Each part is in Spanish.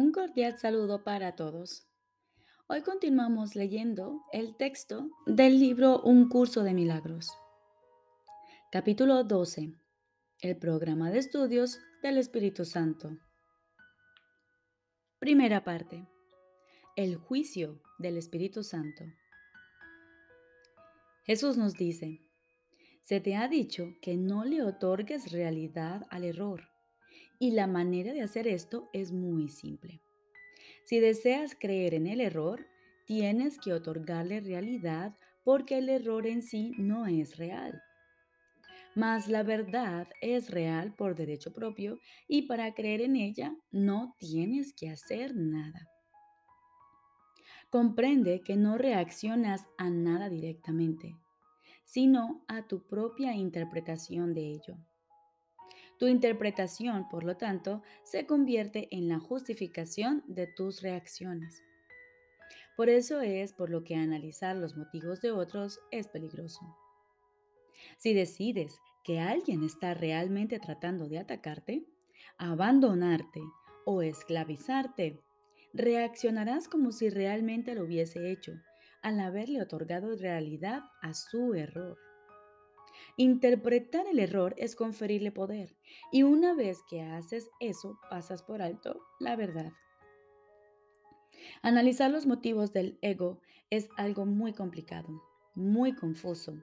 Un cordial saludo para todos. Hoy continuamos leyendo el texto del libro Un curso de milagros. Capítulo 12. El programa de estudios del Espíritu Santo. Primera parte. El juicio del Espíritu Santo. Jesús nos dice, se te ha dicho que no le otorgues realidad al error y la manera de hacer esto es muy simple. Si deseas creer en el error, tienes que otorgarle realidad porque el error en sí no es real. Mas la verdad es real por derecho propio y para creer en ella no tienes que hacer nada. Comprende que no reaccionas a nada directamente, sino a tu propia interpretación de ello. Tu interpretación, por lo tanto, se convierte en la justificación de tus reacciones. Por eso es por lo que analizar los motivos de otros es peligroso. Si decides que alguien está realmente tratando de atacarte, abandonarte o esclavizarte, reaccionarás como si realmente lo hubiese hecho al haberle otorgado realidad a su error. Interpretar el error es conferirle poder y una vez que haces eso pasas por alto la verdad. Analizar los motivos del ego es algo muy complicado, muy confuso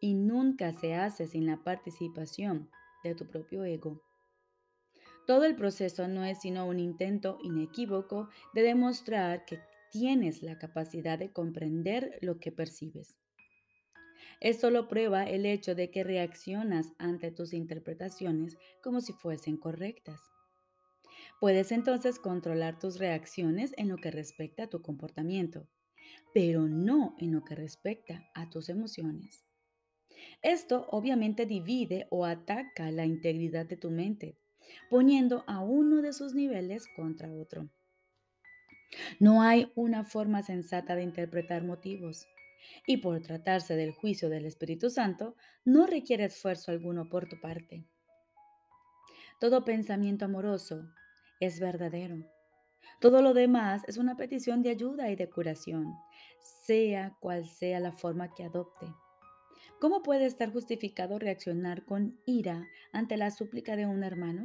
y nunca se hace sin la participación de tu propio ego. Todo el proceso no es sino un intento inequívoco de demostrar que tienes la capacidad de comprender lo que percibes. Esto lo prueba el hecho de que reaccionas ante tus interpretaciones como si fuesen correctas. Puedes entonces controlar tus reacciones en lo que respecta a tu comportamiento, pero no en lo que respecta a tus emociones. Esto obviamente divide o ataca la integridad de tu mente, poniendo a uno de sus niveles contra otro. No hay una forma sensata de interpretar motivos y por tratarse del juicio del Espíritu Santo, no requiere esfuerzo alguno por tu parte. Todo pensamiento amoroso es verdadero. Todo lo demás es una petición de ayuda y de curación, sea cual sea la forma que adopte. ¿Cómo puede estar justificado reaccionar con ira ante la súplica de un hermano?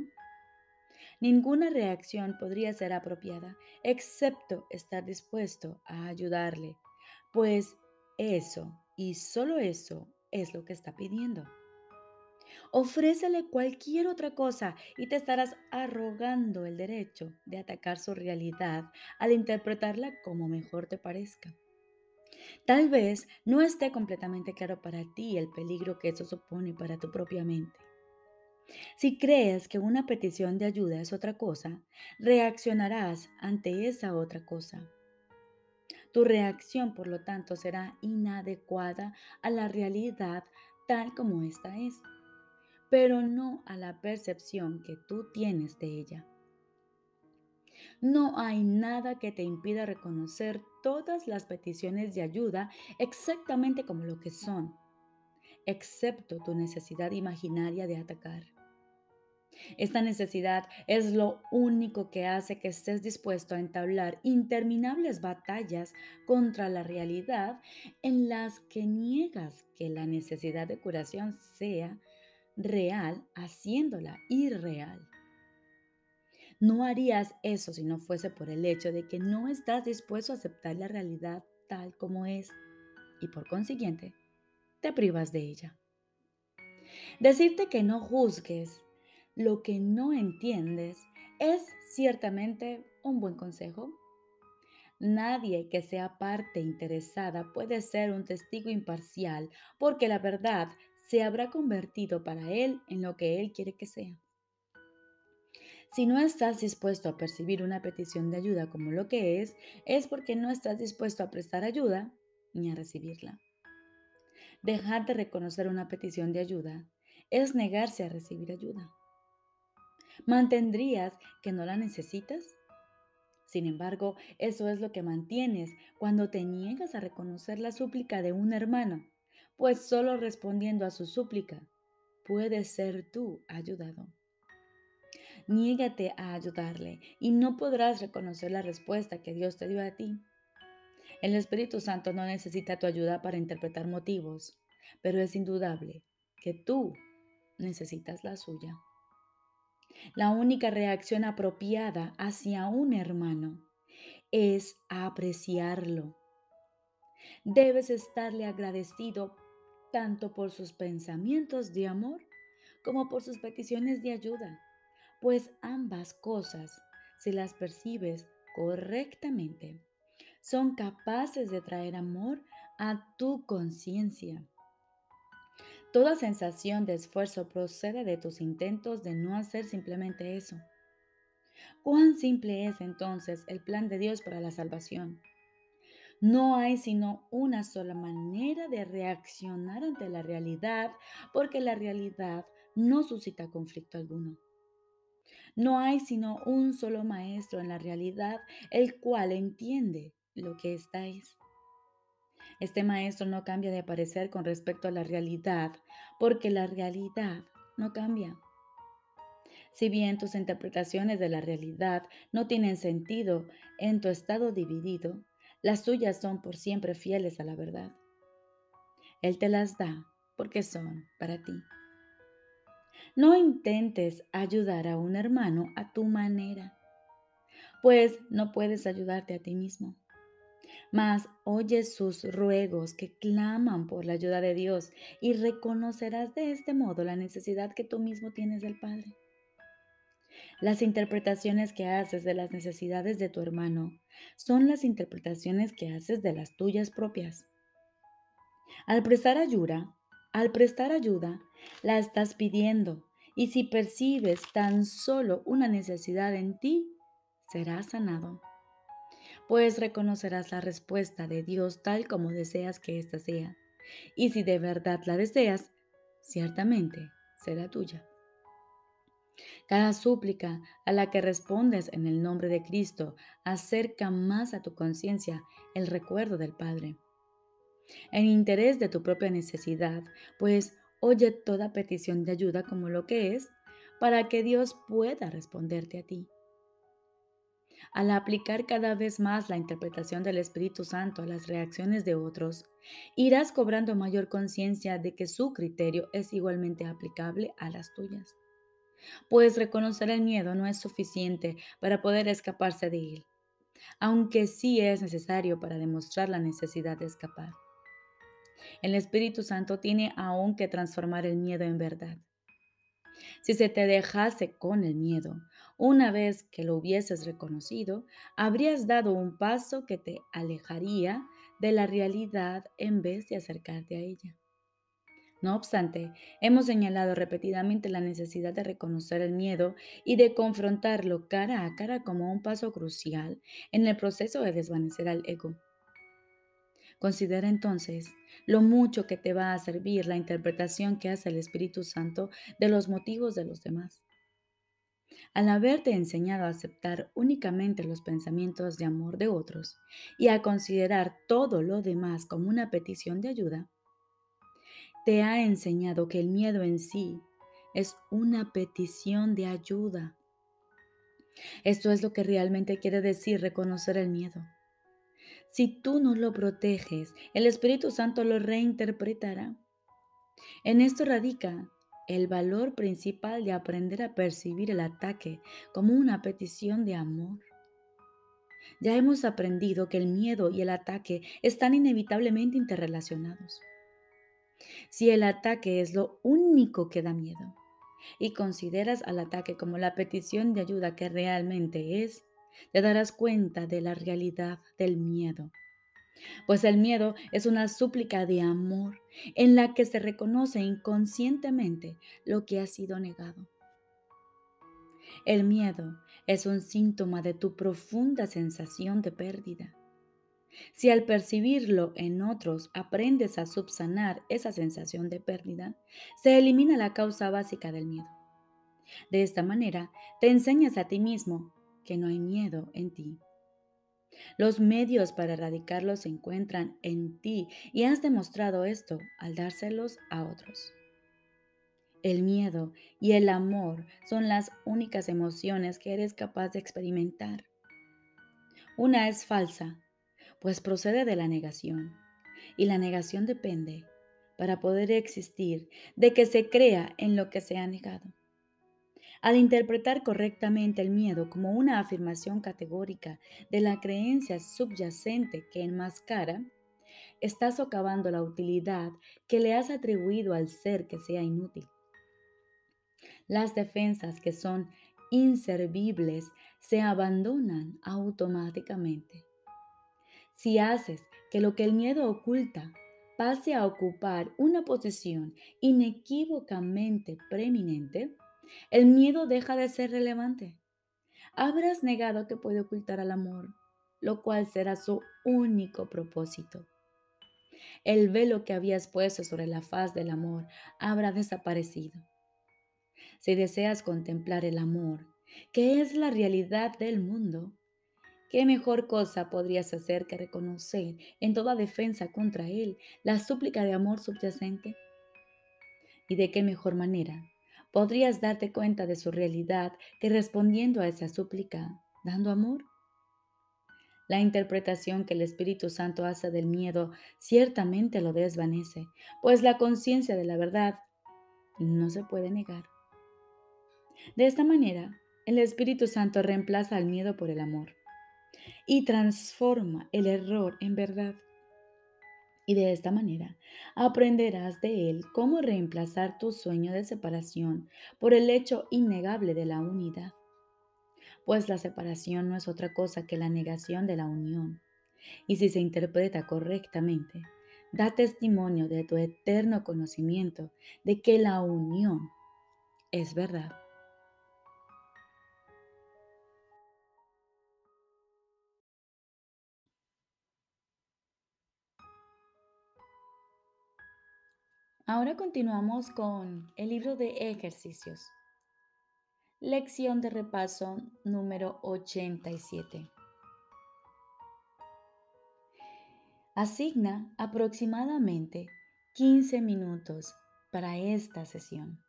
Ninguna reacción podría ser apropiada, excepto estar dispuesto a ayudarle, pues eso y solo eso es lo que está pidiendo. Ofrécele cualquier otra cosa y te estarás arrogando el derecho de atacar su realidad al interpretarla como mejor te parezca. Tal vez no esté completamente claro para ti el peligro que eso supone para tu propia mente. Si crees que una petición de ayuda es otra cosa, reaccionarás ante esa otra cosa. Tu reacción, por lo tanto, será inadecuada a la realidad tal como ésta es, pero no a la percepción que tú tienes de ella. No hay nada que te impida reconocer todas las peticiones de ayuda exactamente como lo que son, excepto tu necesidad imaginaria de atacar. Esta necesidad es lo único que hace que estés dispuesto a entablar interminables batallas contra la realidad en las que niegas que la necesidad de curación sea real, haciéndola irreal. No harías eso si no fuese por el hecho de que no estás dispuesto a aceptar la realidad tal como es y por consiguiente te privas de ella. Decirte que no juzgues lo que no entiendes es ciertamente un buen consejo. Nadie que sea parte interesada puede ser un testigo imparcial porque la verdad se habrá convertido para él en lo que él quiere que sea. Si no estás dispuesto a percibir una petición de ayuda como lo que es, es porque no estás dispuesto a prestar ayuda ni a recibirla. Dejar de reconocer una petición de ayuda es negarse a recibir ayuda. ¿Mantendrías que no la necesitas? Sin embargo, eso es lo que mantienes cuando te niegas a reconocer la súplica de un hermano, pues solo respondiendo a su súplica puedes ser tú ayudado. Niégate a ayudarle y no podrás reconocer la respuesta que Dios te dio a ti. El Espíritu Santo no necesita tu ayuda para interpretar motivos, pero es indudable que tú necesitas la suya. La única reacción apropiada hacia un hermano es apreciarlo. Debes estarle agradecido tanto por sus pensamientos de amor como por sus peticiones de ayuda, pues ambas cosas, si las percibes correctamente, son capaces de traer amor a tu conciencia. Toda sensación de esfuerzo procede de tus intentos de no hacer simplemente eso. ¿Cuán simple es entonces el plan de Dios para la salvación? No hay sino una sola manera de reaccionar ante la realidad, porque la realidad no suscita conflicto alguno. No hay sino un solo maestro en la realidad, el cual entiende lo que estáis. Este maestro no cambia de parecer con respecto a la realidad, porque la realidad no cambia. Si bien tus interpretaciones de la realidad no tienen sentido en tu estado dividido, las tuyas son por siempre fieles a la verdad. Él te las da porque son para ti. No intentes ayudar a un hermano a tu manera, pues no puedes ayudarte a ti mismo. Mas oye sus ruegos que claman por la ayuda de Dios y reconocerás de este modo la necesidad que tú mismo tienes del Padre. Las interpretaciones que haces de las necesidades de tu hermano son las interpretaciones que haces de las tuyas propias. Al prestar ayuda, al prestar ayuda, la estás pidiendo y si percibes tan solo una necesidad en ti, serás sanado. Pues reconocerás la respuesta de Dios tal como deseas que ésta sea. Y si de verdad la deseas, ciertamente será tuya. Cada súplica a la que respondes en el nombre de Cristo acerca más a tu conciencia el recuerdo del Padre. En interés de tu propia necesidad, pues oye toda petición de ayuda como lo que es, para que Dios pueda responderte a ti. Al aplicar cada vez más la interpretación del Espíritu Santo a las reacciones de otros, irás cobrando mayor conciencia de que su criterio es igualmente aplicable a las tuyas pues reconocer el miedo no es suficiente para poder escaparse de él, aunque sí es necesario para demostrar la necesidad de escapar. El Espíritu Santo tiene aún que transformar el miedo en verdad. Si se te dejase con el miedo, una vez que lo hubieses reconocido, habrías dado un paso que te alejaría de la realidad en vez de acercarte a ella. No obstante, hemos señalado repetidamente la necesidad de reconocer el miedo y de confrontarlo cara a cara como un paso crucial en el proceso de desvanecer al ego. Considera entonces lo mucho que te va a servir la interpretación que hace el Espíritu Santo de los motivos de los demás. Al haberte enseñado a aceptar únicamente los pensamientos de amor de otros y a considerar todo lo demás como una petición de ayuda, te ha enseñado que el miedo en sí es una petición de ayuda. Esto es lo que realmente quiere decir reconocer el miedo. Si tú no lo proteges, el Espíritu Santo lo reinterpretará. En esto radica el valor principal de aprender a percibir el ataque como una petición de amor. Ya hemos aprendido que el miedo y el ataque están inevitablemente interrelacionados. Si el ataque es lo único que da miedo y consideras al ataque como la petición de ayuda que realmente es, te darás cuenta de la realidad del miedo. Pues el miedo es una súplica de amor en la que se reconoce inconscientemente lo que ha sido negado. El miedo es un síntoma de tu profunda sensación de pérdida si al percibirlo en otros aprendes a subsanar esa sensación de pérdida, se elimina la causa básica del miedo. De esta manera, te enseñas a ti mismo que no hay miedo en ti. Los medios para erradicarlo se encuentran en ti y has demostrado esto al dárselos a otros. El miedo y el amor son las únicas emociones que eres capaz de experimentar. Una es falsa, pues procede de la negación, y la negación depende, para poder existir, de que se crea en lo que se ha negado. Al interpretar correctamente el miedo como una afirmación categórica de la creencia subyacente que enmascara, estás socavando la utilidad que le has atribuido al ser que sea inútil. Las defensas que son inservibles se abandonan automáticamente. Si haces que lo que el miedo oculta pase a ocupar una posición inequívocamente preeminente, el miedo deja de ser relevante. Habrás negado que puede ocultar al amor, lo cual será su único propósito. El velo que habías puesto sobre la faz del amor habrá desaparecido. Si deseas contemplar el amor, que es la realidad del mundo, ¿qué mejor cosa podrías hacer que reconocer en toda defensa contra él la súplica de amor subyacente? ¿Y de qué mejor manera podrías darte cuenta de su realidad que respondiendo a esa súplica, dando amor? La interpretación que el Espíritu Santo hace del miedo ciertamente lo desvanece, pues la conciencia de la verdad no se puede negar. De esta manera, el Espíritu Santo reemplaza el miedo por el amor y transforma el error en verdad. Y de esta manera aprenderás de él cómo reemplazar tu sueño de separación por el hecho innegable de la unidad. Pues la separación no es otra cosa que la negación de la unión. Y si se interpreta correctamente, da testimonio de tu eterno conocimiento de que la unión es verdad. Ahora continuamos con el libro de ejercicios. Lección de repaso número 87. Asigna aproximadamente 15 minutos para esta sesión.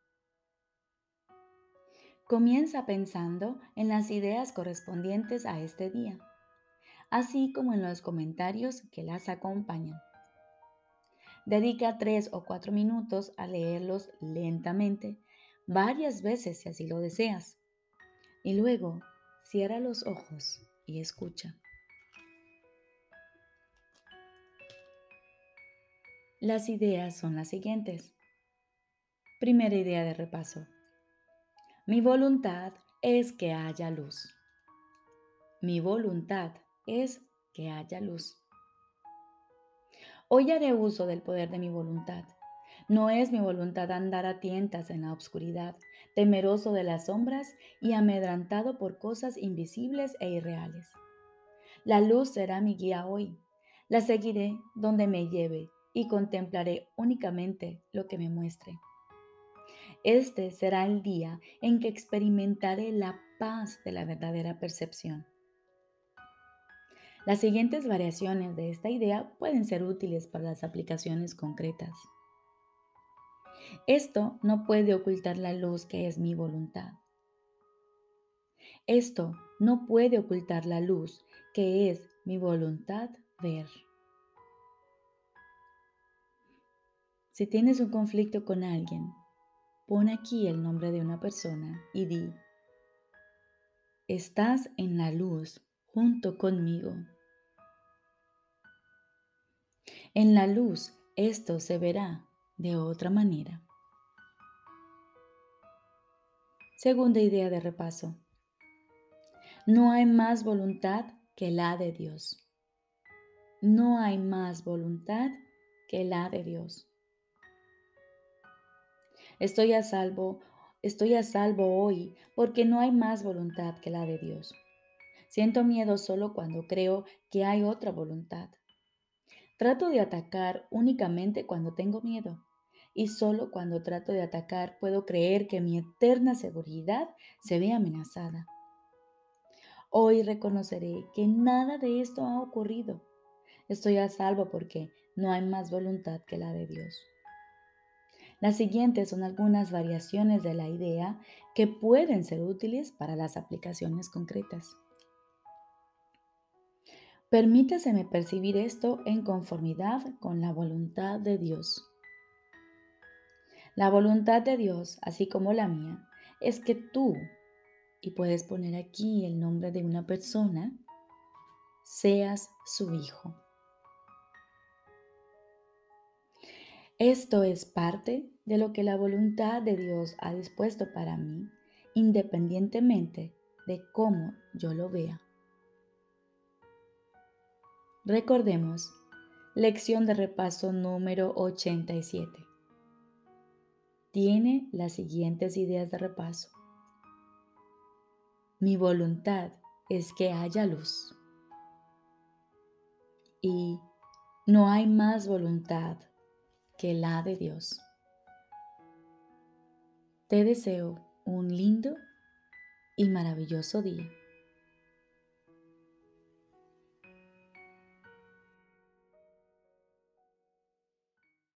Comienza pensando en las ideas correspondientes a este día, así como en los comentarios que las acompañan. Dedica tres o cuatro minutos a leerlos lentamente, varias veces si así lo deseas. Y luego cierra los ojos y escucha. Las ideas son las siguientes. Primera idea de repaso. Mi voluntad es que haya luz. Mi voluntad es que haya luz. Hoy haré uso del poder de mi voluntad. No es mi voluntad andar a tientas en la oscuridad, temeroso de las sombras y amedrantado por cosas invisibles e irreales. La luz será mi guía hoy. La seguiré donde me lleve y contemplaré únicamente lo que me muestre. Este será el día en que experimentaré la paz de la verdadera percepción. Las siguientes variaciones de esta idea pueden ser útiles para las aplicaciones concretas. Esto no puede ocultar la luz que es mi voluntad. Esto no puede ocultar la luz que es mi voluntad ver. Si tienes un conflicto con alguien, pon aquí el nombre de una persona y di, estás en la luz junto conmigo. En la luz esto se verá de otra manera. Segunda idea de repaso. No hay más voluntad que la de Dios. No hay más voluntad que la de Dios. Estoy a salvo, estoy a salvo hoy porque no hay más voluntad que la de Dios. Siento miedo solo cuando creo que hay otra voluntad. Trato de atacar únicamente cuando tengo miedo y solo cuando trato de atacar puedo creer que mi eterna seguridad se ve amenazada. Hoy reconoceré que nada de esto ha ocurrido. Estoy a salvo porque no hay más voluntad que la de Dios. Las siguientes son algunas variaciones de la idea que pueden ser útiles para las aplicaciones concretas. Permítaseme percibir esto en conformidad con la voluntad de Dios. La voluntad de Dios, así como la mía, es que tú, y puedes poner aquí el nombre de una persona, seas su hijo. Esto es parte de lo que la voluntad de Dios ha dispuesto para mí, independientemente de cómo yo lo vea. Recordemos, lección de repaso número 87. Tiene las siguientes ideas de repaso. Mi voluntad es que haya luz. Y no hay más voluntad que la de Dios. Te deseo un lindo y maravilloso día.